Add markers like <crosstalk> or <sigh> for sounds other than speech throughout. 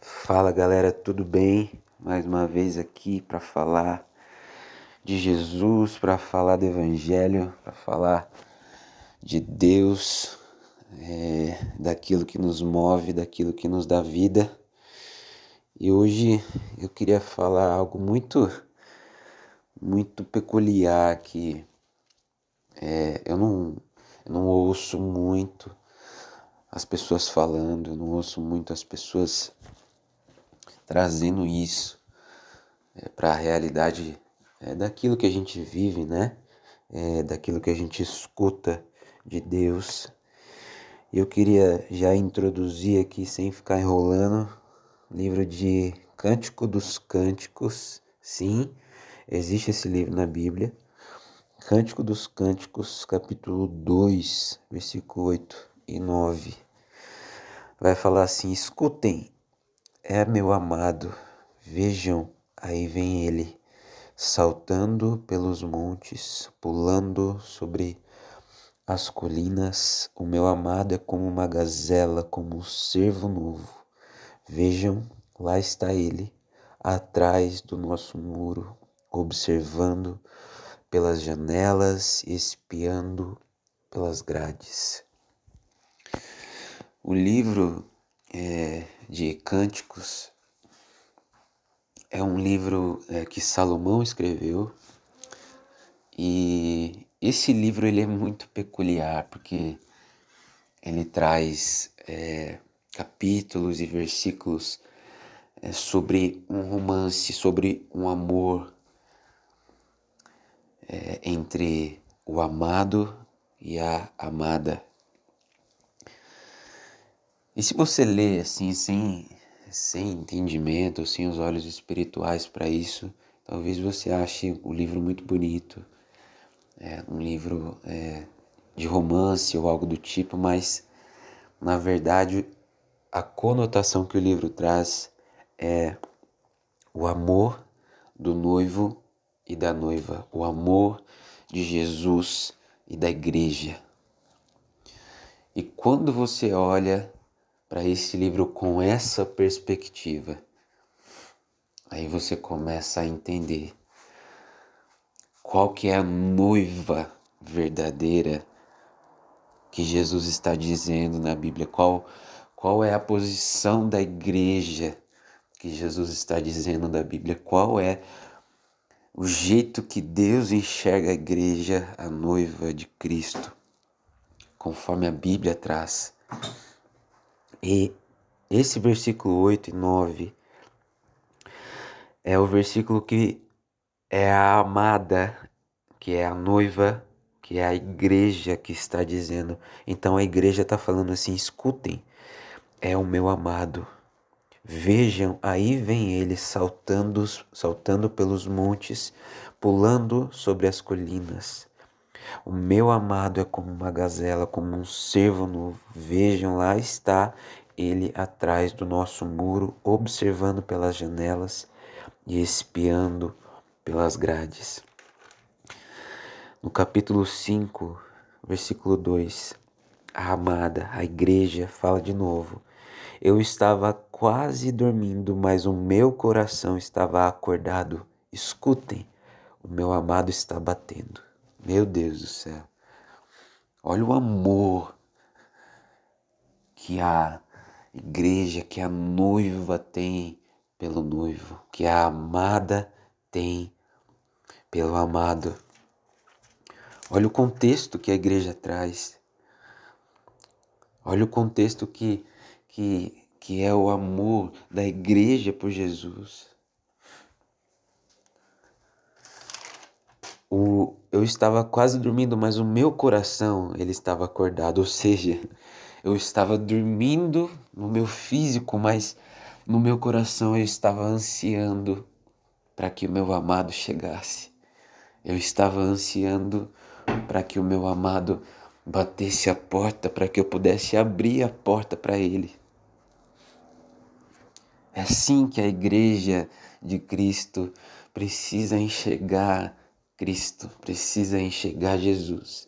Fala galera, tudo bem? Mais uma vez aqui para falar de Jesus, para falar do Evangelho, para falar de Deus, é, daquilo que nos move, daquilo que nos dá vida. E hoje eu queria falar algo muito, muito peculiar que é, eu, não, eu não ouço muito as pessoas falando, eu não ouço muito as pessoas trazendo isso é, para a realidade é, daquilo que a gente vive, né? É, daquilo que a gente escuta de Deus. Eu queria já introduzir aqui, sem ficar enrolando, livro de Cântico dos Cânticos. Sim, existe esse livro na Bíblia. Cântico dos Cânticos, capítulo 2, versículo 8 e 9. Vai falar assim: Escutem, é meu amado, vejam, aí vem ele, saltando pelos montes, pulando sobre as colinas. O meu amado é como uma gazela, como um cervo novo. Vejam, lá está ele, atrás do nosso muro, observando pelas janelas, espiando pelas grades. O livro é, de Cânticos é um livro é, que Salomão escreveu e esse livro ele é muito peculiar porque ele traz é, capítulos e versículos é, sobre um romance, sobre um amor é, entre o amado e a amada. E se você lê assim, sem, sem entendimento, sem os olhos espirituais para isso, talvez você ache o livro muito bonito, é, um livro é, de romance ou algo do tipo, mas na verdade a conotação que o livro traz é o amor do noivo e da noiva, o amor de Jesus e da igreja. E quando você olha para esse livro com essa perspectiva. Aí você começa a entender qual que é a noiva verdadeira que Jesus está dizendo na Bíblia, qual qual é a posição da igreja que Jesus está dizendo na Bíblia, qual é o jeito que Deus enxerga a igreja, a noiva de Cristo, conforme a Bíblia traz. E esse versículo 8 e 9 é o versículo que é a amada, que é a noiva, que é a igreja que está dizendo. Então a igreja está falando assim: escutem, é o meu amado. Vejam, aí vem ele saltando, saltando pelos montes, pulando sobre as colinas. O meu amado é como uma gazela, como um cervo novo. Vejam, lá está ele atrás do nosso muro, observando pelas janelas e espiando pelas grades. No capítulo 5, versículo 2, a amada, a igreja, fala de novo. Eu estava quase dormindo, mas o meu coração estava acordado. Escutem, o meu amado está batendo. Meu Deus do céu. Olha o amor que a igreja, que a noiva tem pelo noivo, que a amada tem pelo amado. Olha o contexto que a igreja traz. Olha o contexto que, que, que é o amor da igreja por Jesus. O, eu estava quase dormindo, mas o meu coração ele estava acordado, ou seja, eu estava dormindo no meu físico, mas no meu coração eu estava ansiando para que o meu amado chegasse. Eu estava ansiando para que o meu amado batesse a porta, para que eu pudesse abrir a porta para ele. É assim que a igreja de Cristo precisa enxergar Cristo, precisa enxergar Jesus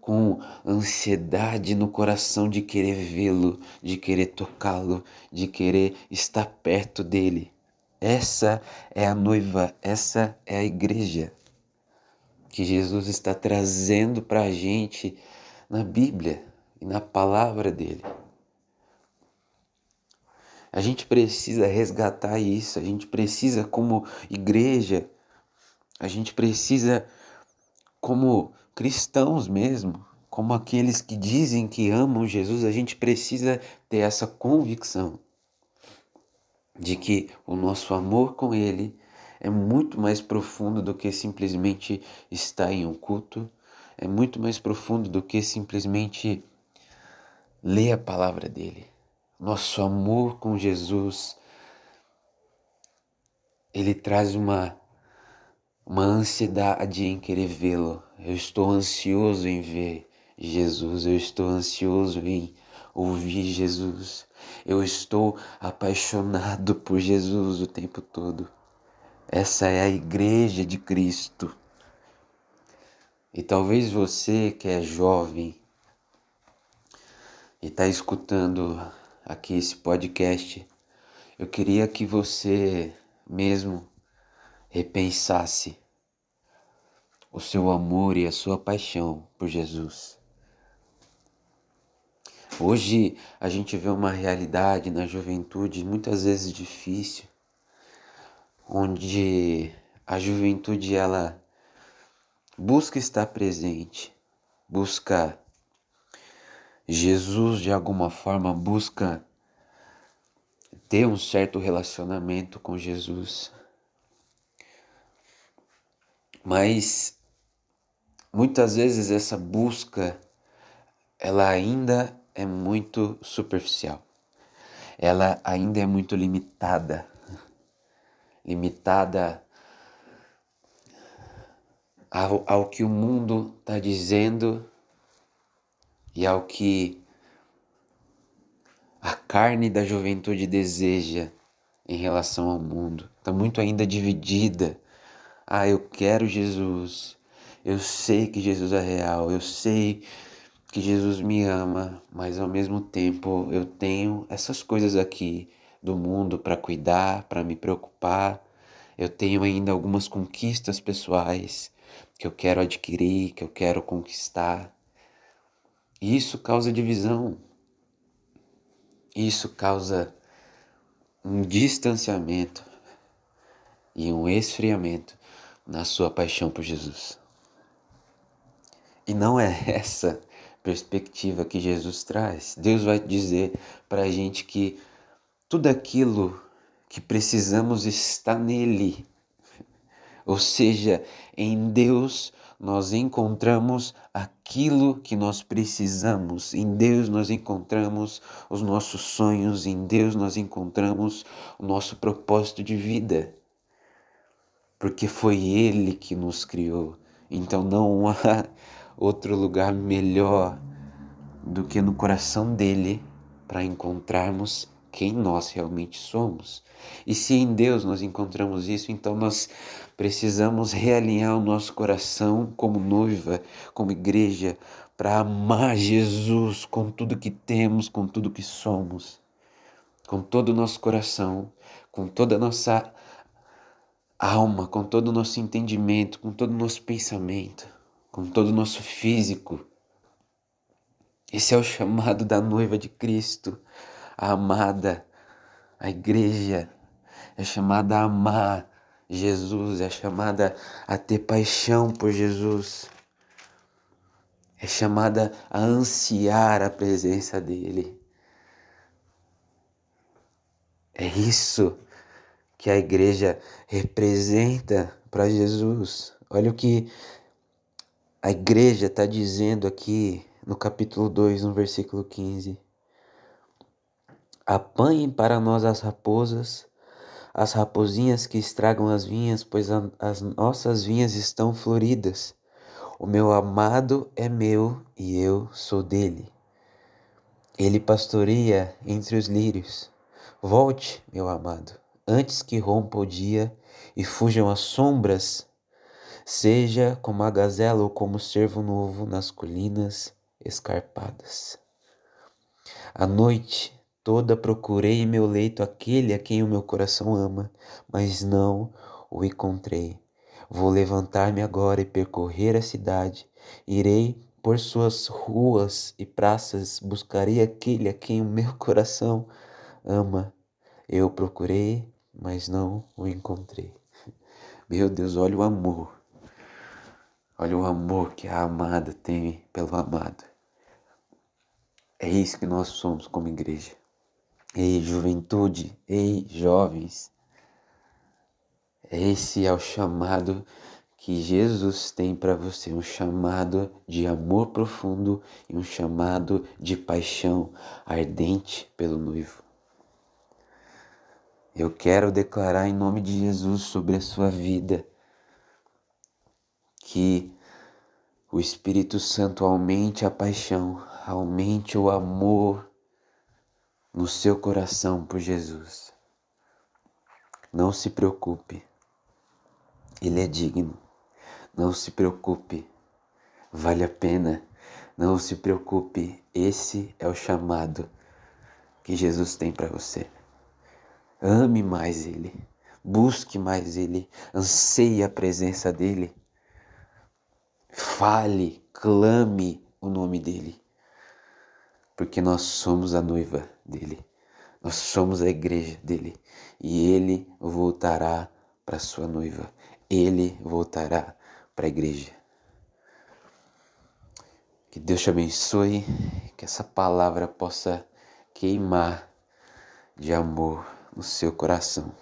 com ansiedade no coração de querer vê-lo, de querer tocá-lo, de querer estar perto dele. Essa é a noiva, essa é a igreja que Jesus está trazendo para a gente na Bíblia e na palavra dele. A gente precisa resgatar isso, a gente precisa, como igreja, a gente precisa, como cristãos mesmo, como aqueles que dizem que amam Jesus, a gente precisa ter essa convicção de que o nosso amor com Ele é muito mais profundo do que simplesmente estar em um culto, é muito mais profundo do que simplesmente ler a palavra dele. Nosso amor com Jesus, ele traz uma, uma ansiedade em querer vê-lo. Eu estou ansioso em ver Jesus, eu estou ansioso em ouvir Jesus. Eu estou apaixonado por Jesus o tempo todo. Essa é a igreja de Cristo. E talvez você que é jovem e está escutando aqui esse podcast, eu queria que você mesmo repensasse o seu amor e a sua paixão por Jesus. Hoje a gente vê uma realidade na juventude muitas vezes difícil, onde a juventude ela busca estar presente, busca Jesus de alguma forma busca ter um certo relacionamento com Jesus. Mas muitas vezes essa busca ela ainda é muito superficial. Ela ainda é muito limitada. Limitada ao, ao que o mundo está dizendo e ao que a carne da juventude deseja em relação ao mundo. Está muito ainda dividida. Ah, eu quero Jesus. Eu sei que Jesus é real. Eu sei que Jesus me ama, mas ao mesmo tempo eu tenho essas coisas aqui do mundo para cuidar, para me preocupar. Eu tenho ainda algumas conquistas pessoais que eu quero adquirir, que eu quero conquistar. E isso causa divisão. Isso causa um distanciamento e um esfriamento na sua paixão por Jesus. E não é <laughs> essa perspectiva que Jesus traz. Deus vai dizer para a gente que tudo aquilo que precisamos está nele. Ou seja, em Deus nós encontramos aquilo que nós precisamos. Em Deus nós encontramos os nossos sonhos, em Deus nós encontramos o nosso propósito de vida. Porque foi Ele que nos criou. Então não há <laughs> outro lugar melhor do que no coração dele para encontrarmos quem nós realmente somos. E se em Deus nós encontramos isso, então nós precisamos realinhar o nosso coração como noiva, como igreja, para amar Jesus com tudo que temos, com tudo que somos, com todo o nosso coração, com toda a nossa alma, com todo o nosso entendimento, com todo o nosso pensamento, com todo o nosso físico. Esse é o chamado da noiva de Cristo a amada, a igreja é chamada a amar Jesus, é chamada a ter paixão por Jesus, é chamada a ansiar a presença dEle. É isso que a igreja representa para Jesus. Olha o que a igreja está dizendo aqui no capítulo 2, no versículo 15. Apanhem para nós as raposas, as raposinhas que estragam as vinhas, pois a, as nossas vinhas estão floridas. O meu amado é meu e eu sou dele. Ele pastoreia entre os lírios. Volte, meu amado, antes que rompa o dia e fujam as sombras. seja como a gazela ou como o cervo novo nas colinas escarpadas. À noite toda procurei em meu leito aquele a quem o meu coração ama, mas não o encontrei. Vou levantar-me agora e percorrer a cidade. Irei por suas ruas e praças, buscarei aquele a quem o meu <laughs> coração ama. Eu procurei, mas não o encontrei. <laughs> Meu Deus, olha o amor. Olha o amor que a amada tem pelo amado. É isso que nós somos como igreja. Ei, juventude, ei, jovens. Esse é o chamado que Jesus tem para você, um chamado de amor profundo e um chamado de paixão ardente pelo noivo. Eu quero declarar em nome de Jesus sobre a sua vida que o Espírito Santo aumente a paixão, aumente o amor no seu coração por Jesus. Não se preocupe, Ele é digno. Não se preocupe, vale a pena. Não se preocupe, esse é o chamado que Jesus tem para você. Ame mais Ele, busque mais Ele, anseie a presença dEle. Fale, clame o nome dEle, porque nós somos a noiva dEle, nós somos a igreja dEle e Ele voltará para sua noiva, Ele voltará para a igreja. Que Deus te abençoe, que essa palavra possa queimar de amor no seu coração.